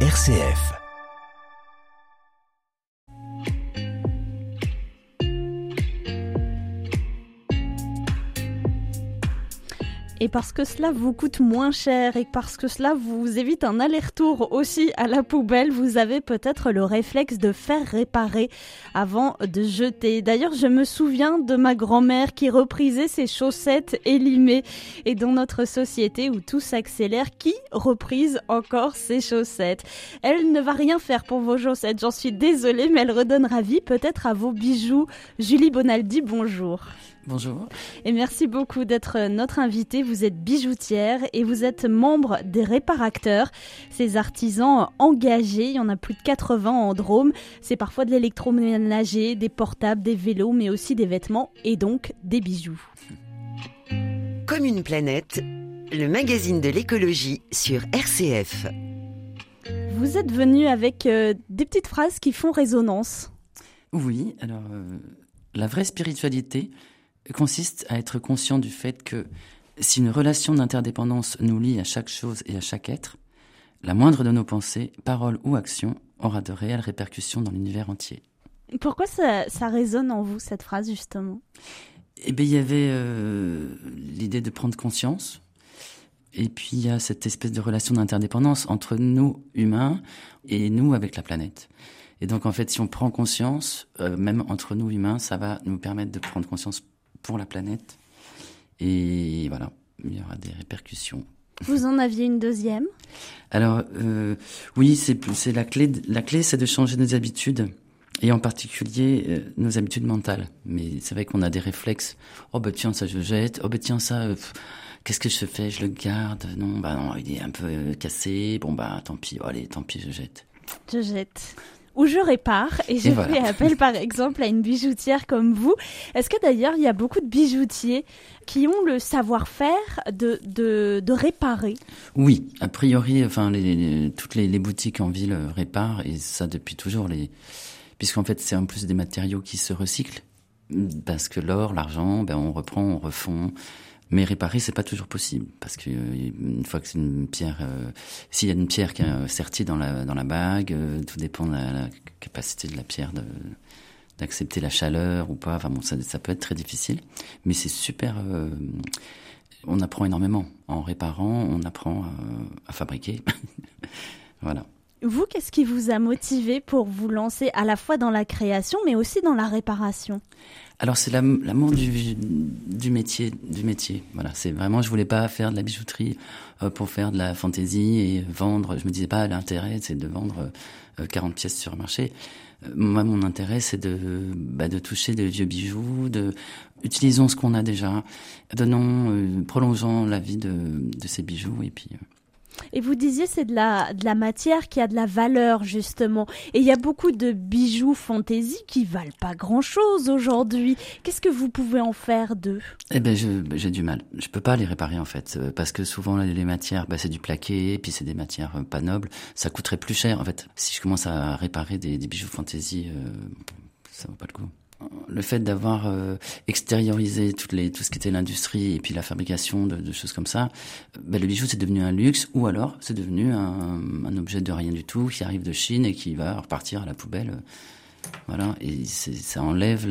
RCF. Et parce que cela vous coûte moins cher et parce que cela vous évite un aller-retour aussi à la poubelle, vous avez peut-être le réflexe de faire réparer avant de jeter. D'ailleurs, je me souviens de ma grand-mère qui reprisait ses chaussettes élimées. Et dans notre société où tout s'accélère, qui reprise encore ses chaussettes Elle ne va rien faire pour vos chaussettes, j'en suis désolée, mais elle redonnera vie peut-être à vos bijoux. Julie Bonaldi, bonjour. Bonjour. Et merci beaucoup d'être notre invitée. Vous êtes bijoutière et vous êtes membre des réparateurs, ces artisans engagés. Il y en a plus de 80 en Drôme. C'est parfois de l'électroménager, des portables, des vélos, mais aussi des vêtements et donc des bijoux. Comme une planète, le magazine de l'écologie sur RCF. Vous êtes venu avec euh, des petites phrases qui font résonance. Oui, alors euh, la vraie spiritualité, consiste à être conscient du fait que si une relation d'interdépendance nous lie à chaque chose et à chaque être, la moindre de nos pensées, paroles ou actions aura de réelles répercussions dans l'univers entier. Pourquoi ça, ça, résonne en vous, cette phrase, justement? Eh bien, il y avait euh, l'idée de prendre conscience. Et puis, il y a cette espèce de relation d'interdépendance entre nous, humains, et nous avec la planète. Et donc, en fait, si on prend conscience, euh, même entre nous, humains, ça va nous permettre de prendre conscience pour la planète. Et voilà, il y aura des répercussions. Vous en aviez une deuxième? Alors euh, oui, c'est la clé. La clé, c'est de changer nos habitudes et en particulier euh, nos habitudes mentales. Mais c'est vrai qu'on a des réflexes. Oh bah tiens ça je jette. Oh bah tiens ça. Euh, qu'est-ce que je fais? Je le garde? Non bah non, il est un peu cassé. Bon bah tant pis. Oh, allez, tant pis, je jette. Je jette où je répare et je fais appel par exemple à une bijoutière comme vous. Est-ce que d'ailleurs il y a beaucoup de bijoutiers qui ont le savoir-faire de, de, de, réparer? Oui, a priori, enfin les, toutes les, les, boutiques en ville réparent et ça depuis toujours. Les... Puisqu'en fait c'est en plus des matériaux qui se recyclent. Parce que l'or, l'argent, ben on reprend, on refond. Mais réparer, c'est pas toujours possible parce que euh, une fois que c'est une pierre, euh, s'il y a une pierre qui est sertie dans la dans la bague, euh, tout dépend de la, capacité de la pierre d'accepter la chaleur ou pas. Enfin bon, ça, ça peut être très difficile, mais c'est super. on apprend énormément en réparant, on apprend à fabriquer. voilà. Vous, qu'est-ce qui vous a motivé pour vous lancer à la fois dans la création, mais aussi dans la réparation? Alors c'est l'amour du, métier, du métier. Voilà, c'est vraiment, je voulais pas faire de la bijouterie euh, pour faire de la fantaisie et vendre. Je me disais pas l'intérêt, c'est de vendre 40 euh, pièces sur le marché. Euh, moi, mon intérêt, c'est de, bah, de toucher de vieux bijoux, de utilisons ce qu'on a déjà, donnons, prolongeons la vie de, de ces bijoux et puis. Et vous disiez c'est de la, de la matière qui a de la valeur justement. Et il y a beaucoup de bijoux fantaisie qui valent pas grand-chose aujourd'hui. Qu'est-ce que vous pouvez en faire d'eux? Eh ben j'ai du mal. Je peux pas les réparer en fait euh, parce que souvent les matières bah, c'est du plaqué puis c'est des matières euh, pas nobles. Ça coûterait plus cher en fait. Si je commence à réparer des, des bijoux fantaisie, euh, ça vaut pas le coup le fait d'avoir euh, extériorisé tout ce qui était l'industrie et puis la fabrication de, choses comme ça, ben le bijou c'est devenu un luxe ou alors c'est devenu un, objet de rien du tout qui arrive de Chine et qui va repartir à la poubelle. Voilà, et ça enlève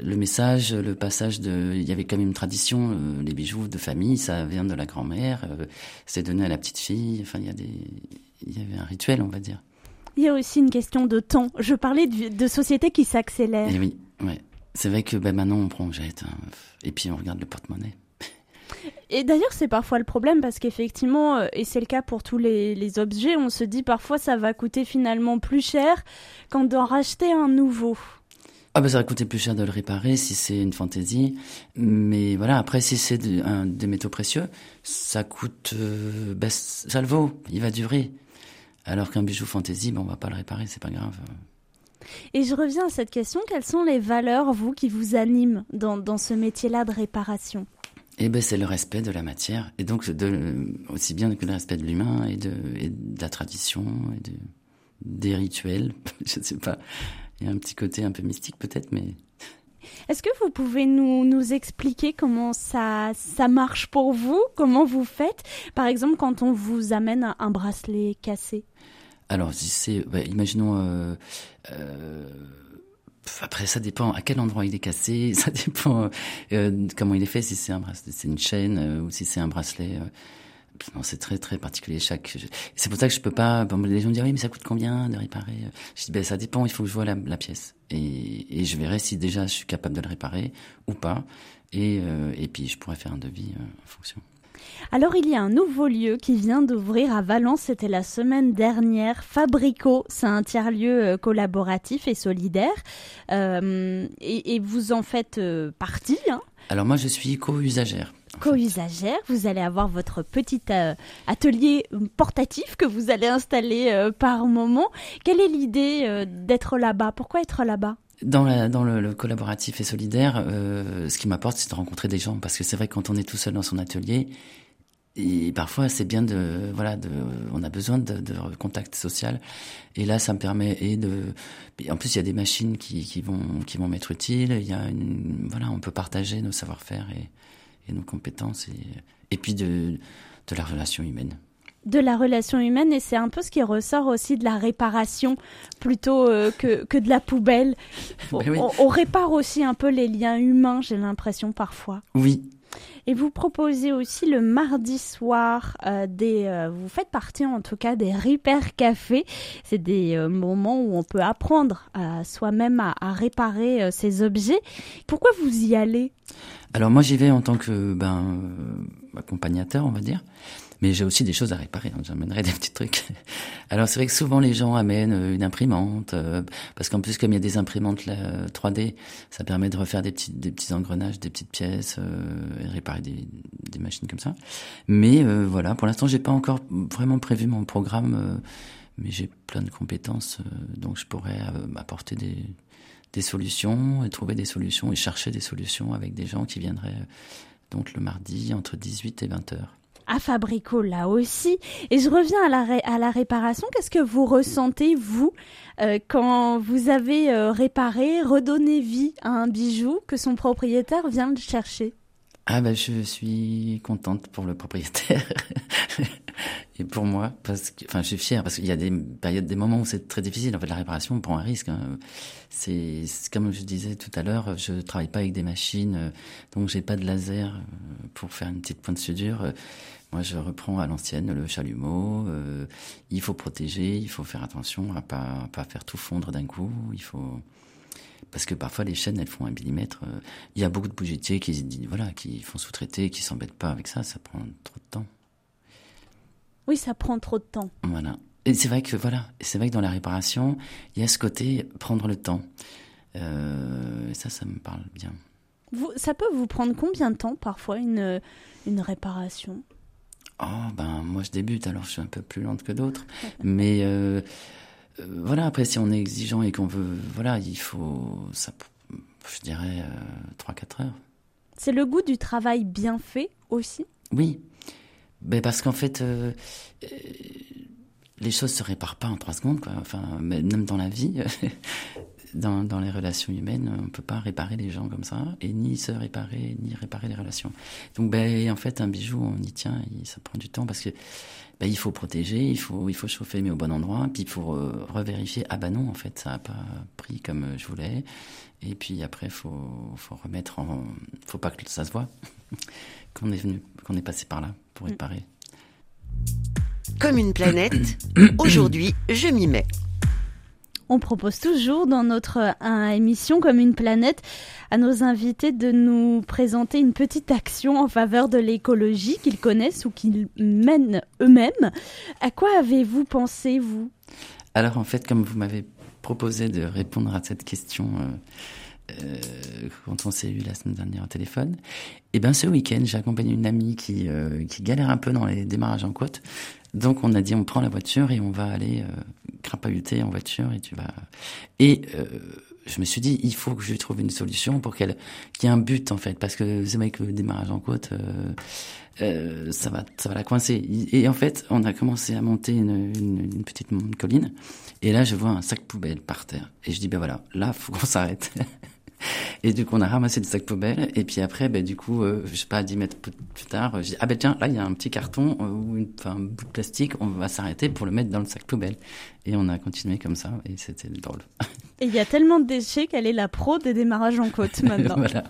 le message, le passage de. Il y avait quand même une tradition, euh, les bijoux de famille, ça vient de la grand-mère, euh, c'est donné à la petite fille. Enfin, il y a des, il y avait un rituel, on va dire. Il y a aussi une question de temps. Je parlais de, de sociétés qui s'accélèrent. Eh oui, ouais. C'est vrai que ben, maintenant on prend, on jette, hein, et puis on regarde le porte-monnaie. Et d'ailleurs, c'est parfois le problème parce qu'effectivement, euh, et c'est le cas pour tous les, les, objets, on se dit parfois ça va coûter finalement plus cher qu'en d'en racheter un nouveau. Ah ben ça va coûter plus cher de le réparer si c'est une fantaisie, mais voilà après si c'est des métaux précieux, ça coûte, euh, ben, ça le vaut, il va durer. Alors qu'un bijou fantaisie, ben on va pas le réparer, c'est pas grave. Et je reviens à cette question, quelles sont les valeurs, vous, qui vous animent dans, dans ce métier-là de réparation? Eh ben, c'est le respect de la matière, et donc de, aussi bien que le respect de l'humain et de, et de la tradition et de, des rituels. je ne sais pas, il y a un petit côté un peu mystique peut-être, mais Est-ce que vous pouvez nous, expliquer comment ça, marche pour vous? Comment vous faites? Par exemple, quand on vous amène un, bracelet cassé Alors, c'est, bah, imaginons, euh, euh, après ça dépend à quel endroit il est cassé, ça dépend euh, comment il est fait, si c'est un bracelet, c'est une chaîne ou si c'est un bracelet. Non, c'est très très particulier chaque. C'est pour ça que je peux pas. les gens me disent oui, mais ça coûte combien de réparer? Je dis ben ça dépend. Il faut que je vois la, la pièce et, et, je verrai si déjà je suis capable de le réparer ou pas. Et, euh, et puis je pourrais faire un devis euh, en fonction. Alors il y a un nouveau lieu qui vient d'ouvrir à Valence, c'était la semaine dernière. Fabrico, c'est un tiers-lieu euh, collaboratif et solidaire. Euh, et, et, vous en faites partie. Hein Alors moi je suis co-usagère co-usagère. Vous allez avoir votre petit euh, atelier portatif que vous allez installer euh, par moment. Quelle est l'idée euh, d'être là-bas? Pourquoi être là-bas? Dans, le, collaboratif et solidaire, ce qui m'apporte, c'est de rencontrer des gens. Parce que c'est vrai que quand on est tout seul dans son atelier, parfois c'est bien de voilà on a besoin de, contact social et là ça me permet et de en plus il y a des machines qui, vont qui vont m'être utiles il y a voilà on peut partager nos savoir-faire et et nos compétences et, et puis de, de la relation humaine de la relation humaine et c'est un peu ce qui ressort aussi de la réparation plutôt euh, que, que de la poubelle. Ben on, on, répare aussi un peu les liens humains, j'ai l'impression parfois. Oui, et vous proposez aussi le mardi soir euh, des. Euh, vous faites partie en tout cas des Repair Café. C'est des euh, moments où on peut apprendre soi-même à, à, réparer ses objets. Pourquoi vous y allez? Alors moi j'y vais en tant que ben accompagnateur, on va dire mais j'ai aussi des choses à réparer. Hein. J'amènerai des petits trucs. Alors c'est vrai que souvent les gens amènent euh, une imprimante, euh, parce qu'en plus comme il y a des imprimantes 3D, ça permet de refaire des petits, des petits engrenages, des petites pièces, euh, et réparer des, des machines comme ça. Mais voilà, pour l'instant j'ai pas encore vraiment prévu mon programme, mais j'ai plein de compétences, donc je pourrais apporter des des solutions et trouver des solutions et chercher des solutions avec des gens qui viendraient donc le mardi entre 18 et 20 heures à Fabrico là aussi. Et je reviens à la, à la réparation. Qu'est-ce que vous ressentez, vous, euh, quand vous avez euh, réparé, redonné vie à un bijou que son propriétaire vient de chercher? Ah ben je suis contente pour le propriétaire et pour moi parce que enfin je suis fière parce qu'il y a des périodes des moments où c'est très difficile en fait la réparation on prend un risque hein. c'est comme je disais tout à l'heure je travaille pas avec des machines euh, donc j'ai pas de laser pour faire une petite pointe de soudure moi, je reprends à l'ancienne le chalumeau. Euh, il faut protéger, il faut faire attention à pas pas faire tout fondre d'un coup. Il faut parce que parfois les chaînes elles font un millimètre. Euh, il y a beaucoup de bougetiers qui voilà qui font sous-traiter, qui s'embêtent pas avec ça. Ça prend trop de temps. Oui, ça prend trop de temps. Voilà. Et c'est vrai que voilà, c'est vrai que dans la réparation, il y a ce côté prendre le temps. Euh, ça, ça me parle bien. Vous, ça peut vous prendre combien de temps parfois une, une réparation? Oh, ben, moi je débute, alors je suis un peu plus lente que d'autres. Mais euh, euh, voilà, après, si on est exigeant et qu'on veut. Voilà, il faut. Ça, je dirais euh, 3-4 heures. C'est le goût du travail bien fait aussi? Oui. Ben, parce qu'en fait. Euh, les choses se réparent pas en trois secondes, quoi. Enfin, même dans la vie, dans, dans, les relations humaines, on peut pas réparer les gens comme ça, et ni se réparer, ni réparer les relations. Donc, ben, en fait, un bijou, on y tient, et ça prend du temps parce que ben, il faut protéger, il faut, il faut chauffer, mais au bon endroit, puis il faut revérifier. Ah ben non, en fait, ça a pas pris comme je voulais. Et puis après, faut, faut remettre en, faut pas que ça se voit qu'on est venu, qu'on est passé par là pour mm. réparer. Comme une planète, aujourd'hui, je m'y mets. On propose toujours dans notre émission comme une planète à nos invités de nous présenter une petite action en faveur de l'écologie qu'ils connaissent ou qu'ils mènent eux-mêmes. À quoi avez-vous pensé, vous? Alors en fait, comme vous m'avez proposé de répondre à cette question euh, euh, quand on s'est eu la semaine dernière au téléphone, et eh ben ce week-end, j'ai accompagné une amie qui, euh, qui galère un peu dans les démarrages en côte. Donc on a dit on prend la voiture et on va aller euh, crapahuter en voiture et tu vas et euh, je me suis dit il faut que je trouve une solution pour qu'elle qu'il y ait un but en fait. Parce que c'est vrai que le démarrage en côte euh, euh, ça va ça va la coincer. Et en fait on a commencé à monter une, une, une petite colline. Et là je vois un sac poubelle par terre. Et je dis ben voilà là faut qu'on s'arrête Et du coup, on a ramassé des sacs poubelles. Et puis après, ben, du coup, euh, je sais pas, 10 mètres plus tard, j'ai dit, ah ben tiens, là, il y a un petit carton euh, ou une, enfin, un bout de plastique, on va s'arrêter pour le mettre dans le sac poubelle. Et on a continué comme ça, et c'était drôle. Et il y a tellement de déchets qu'elle est la pro des démarrages en côte maintenant. voilà.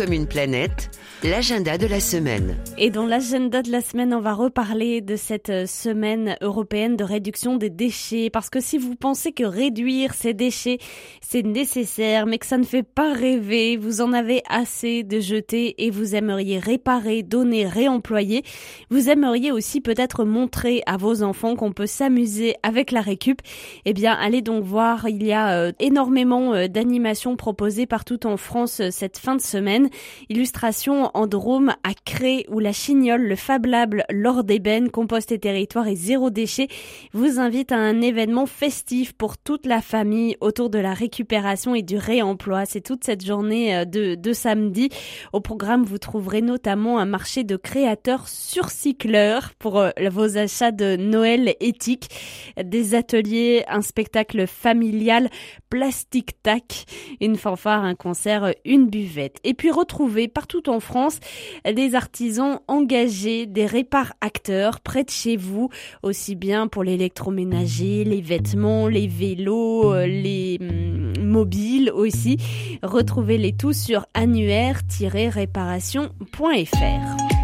Comme une planète, l'agenda de la semaine. Et dans l'agenda de la semaine, on va reparler de cette euh, semaine européenne de réduction des déchets. Parce que si vous pensez que réduire ces déchets, c'est nécessaire, mais que ça ne fait pas rêver, vous en avez assez de jeter et vous aimeriez réparer, donner, réemployer, vous aimeriez aussi peut-être montrer à vos enfants qu'on peut s'amuser avec la récup, eh bien, allez donc voir. Il y a euh, énormément euh, d'animations proposées partout en France cette fin de semaine Illustration en Drôme à Cré où la chignole, le Fab Lab, Lord d'ébène, compost et territoire et zéro déchet vous invite à un événement festif pour toute la famille autour de la récupération et du réemploi. C'est toute cette journée euh, de, de samedi. Au programme, vous trouverez notamment un marché de créateurs surcycleurs pour euh, vos achats de Noël éthique, des ateliers, un spectacle familial, plastic tac, une fanfare, un concert, une buvette et puis retrouver partout en France des artisans engagés, des répar acteurs près de chez vous, aussi bien pour l'électroménager, les vêtements, les vélos, euh, les hum, mobiles aussi. Retrouvez-les tous sur annuaire-réparation.fr.